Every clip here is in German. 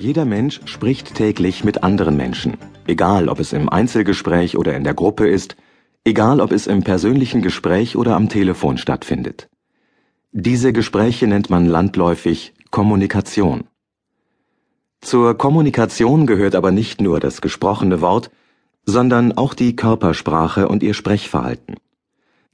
Jeder Mensch spricht täglich mit anderen Menschen, egal ob es im Einzelgespräch oder in der Gruppe ist, egal ob es im persönlichen Gespräch oder am Telefon stattfindet. Diese Gespräche nennt man landläufig Kommunikation. Zur Kommunikation gehört aber nicht nur das gesprochene Wort, sondern auch die Körpersprache und ihr Sprechverhalten.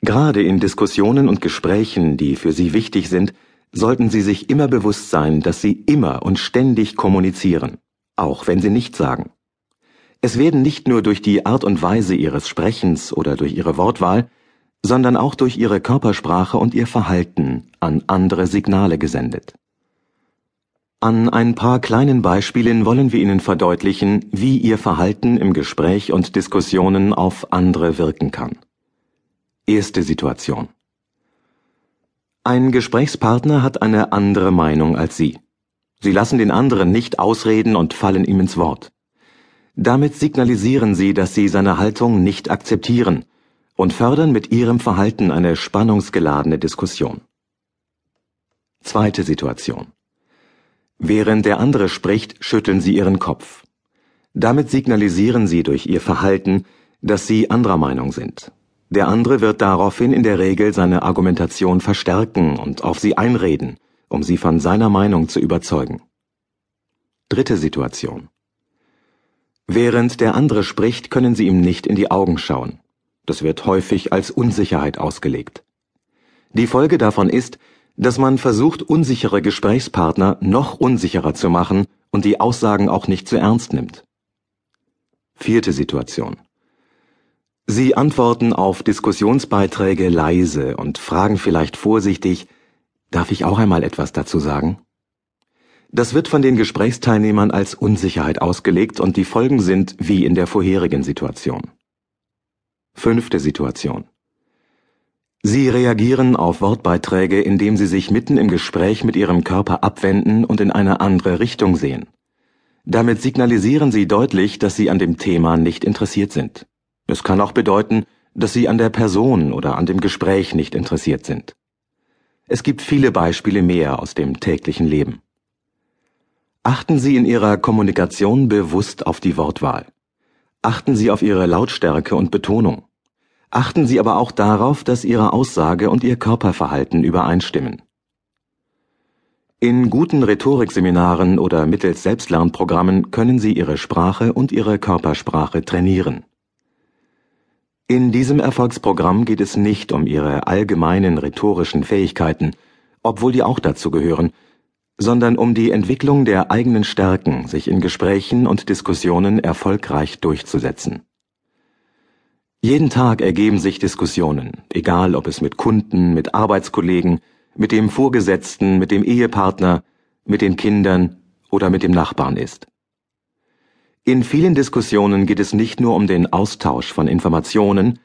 Gerade in Diskussionen und Gesprächen, die für Sie wichtig sind, sollten Sie sich immer bewusst sein, dass Sie immer und ständig kommunizieren, auch wenn Sie nichts sagen. Es werden nicht nur durch die Art und Weise Ihres Sprechens oder durch Ihre Wortwahl, sondern auch durch Ihre Körpersprache und Ihr Verhalten an andere Signale gesendet. An ein paar kleinen Beispielen wollen wir Ihnen verdeutlichen, wie Ihr Verhalten im Gespräch und Diskussionen auf andere wirken kann. Erste Situation. Ein Gesprächspartner hat eine andere Meinung als Sie. Sie lassen den anderen nicht ausreden und fallen ihm ins Wort. Damit signalisieren Sie, dass Sie seine Haltung nicht akzeptieren und fördern mit Ihrem Verhalten eine spannungsgeladene Diskussion. Zweite Situation. Während der andere spricht, schütteln Sie Ihren Kopf. Damit signalisieren Sie durch Ihr Verhalten, dass Sie anderer Meinung sind. Der andere wird daraufhin in der Regel seine Argumentation verstärken und auf sie einreden, um sie von seiner Meinung zu überzeugen. Dritte Situation. Während der andere spricht, können Sie ihm nicht in die Augen schauen. Das wird häufig als Unsicherheit ausgelegt. Die Folge davon ist, dass man versucht, unsichere Gesprächspartner noch unsicherer zu machen und die Aussagen auch nicht zu ernst nimmt. Vierte Situation. Sie antworten auf Diskussionsbeiträge leise und fragen vielleicht vorsichtig, darf ich auch einmal etwas dazu sagen? Das wird von den Gesprächsteilnehmern als Unsicherheit ausgelegt und die Folgen sind wie in der vorherigen Situation. Fünfte Situation. Sie reagieren auf Wortbeiträge, indem sie sich mitten im Gespräch mit ihrem Körper abwenden und in eine andere Richtung sehen. Damit signalisieren sie deutlich, dass sie an dem Thema nicht interessiert sind. Es kann auch bedeuten, dass Sie an der Person oder an dem Gespräch nicht interessiert sind. Es gibt viele Beispiele mehr aus dem täglichen Leben. Achten Sie in Ihrer Kommunikation bewusst auf die Wortwahl. Achten Sie auf Ihre Lautstärke und Betonung. Achten Sie aber auch darauf, dass Ihre Aussage und Ihr Körperverhalten übereinstimmen. In guten Rhetorikseminaren oder mittels Selbstlernprogrammen können Sie Ihre Sprache und Ihre Körpersprache trainieren. In diesem Erfolgsprogramm geht es nicht um ihre allgemeinen rhetorischen Fähigkeiten, obwohl die auch dazu gehören, sondern um die Entwicklung der eigenen Stärken, sich in Gesprächen und Diskussionen erfolgreich durchzusetzen. Jeden Tag ergeben sich Diskussionen, egal ob es mit Kunden, mit Arbeitskollegen, mit dem Vorgesetzten, mit dem Ehepartner, mit den Kindern oder mit dem Nachbarn ist. In vielen Diskussionen geht es nicht nur um den Austausch von Informationen,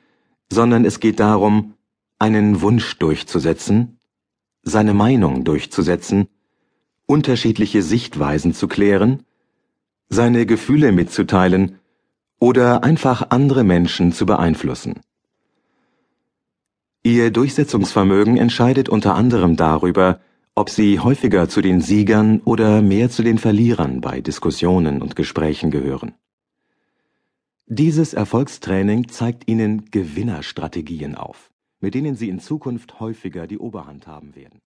sondern es geht darum, einen Wunsch durchzusetzen, seine Meinung durchzusetzen, unterschiedliche Sichtweisen zu klären, seine Gefühle mitzuteilen oder einfach andere Menschen zu beeinflussen. Ihr Durchsetzungsvermögen entscheidet unter anderem darüber, ob sie häufiger zu den Siegern oder mehr zu den Verlierern bei Diskussionen und Gesprächen gehören. Dieses Erfolgstraining zeigt Ihnen Gewinnerstrategien auf, mit denen Sie in Zukunft häufiger die Oberhand haben werden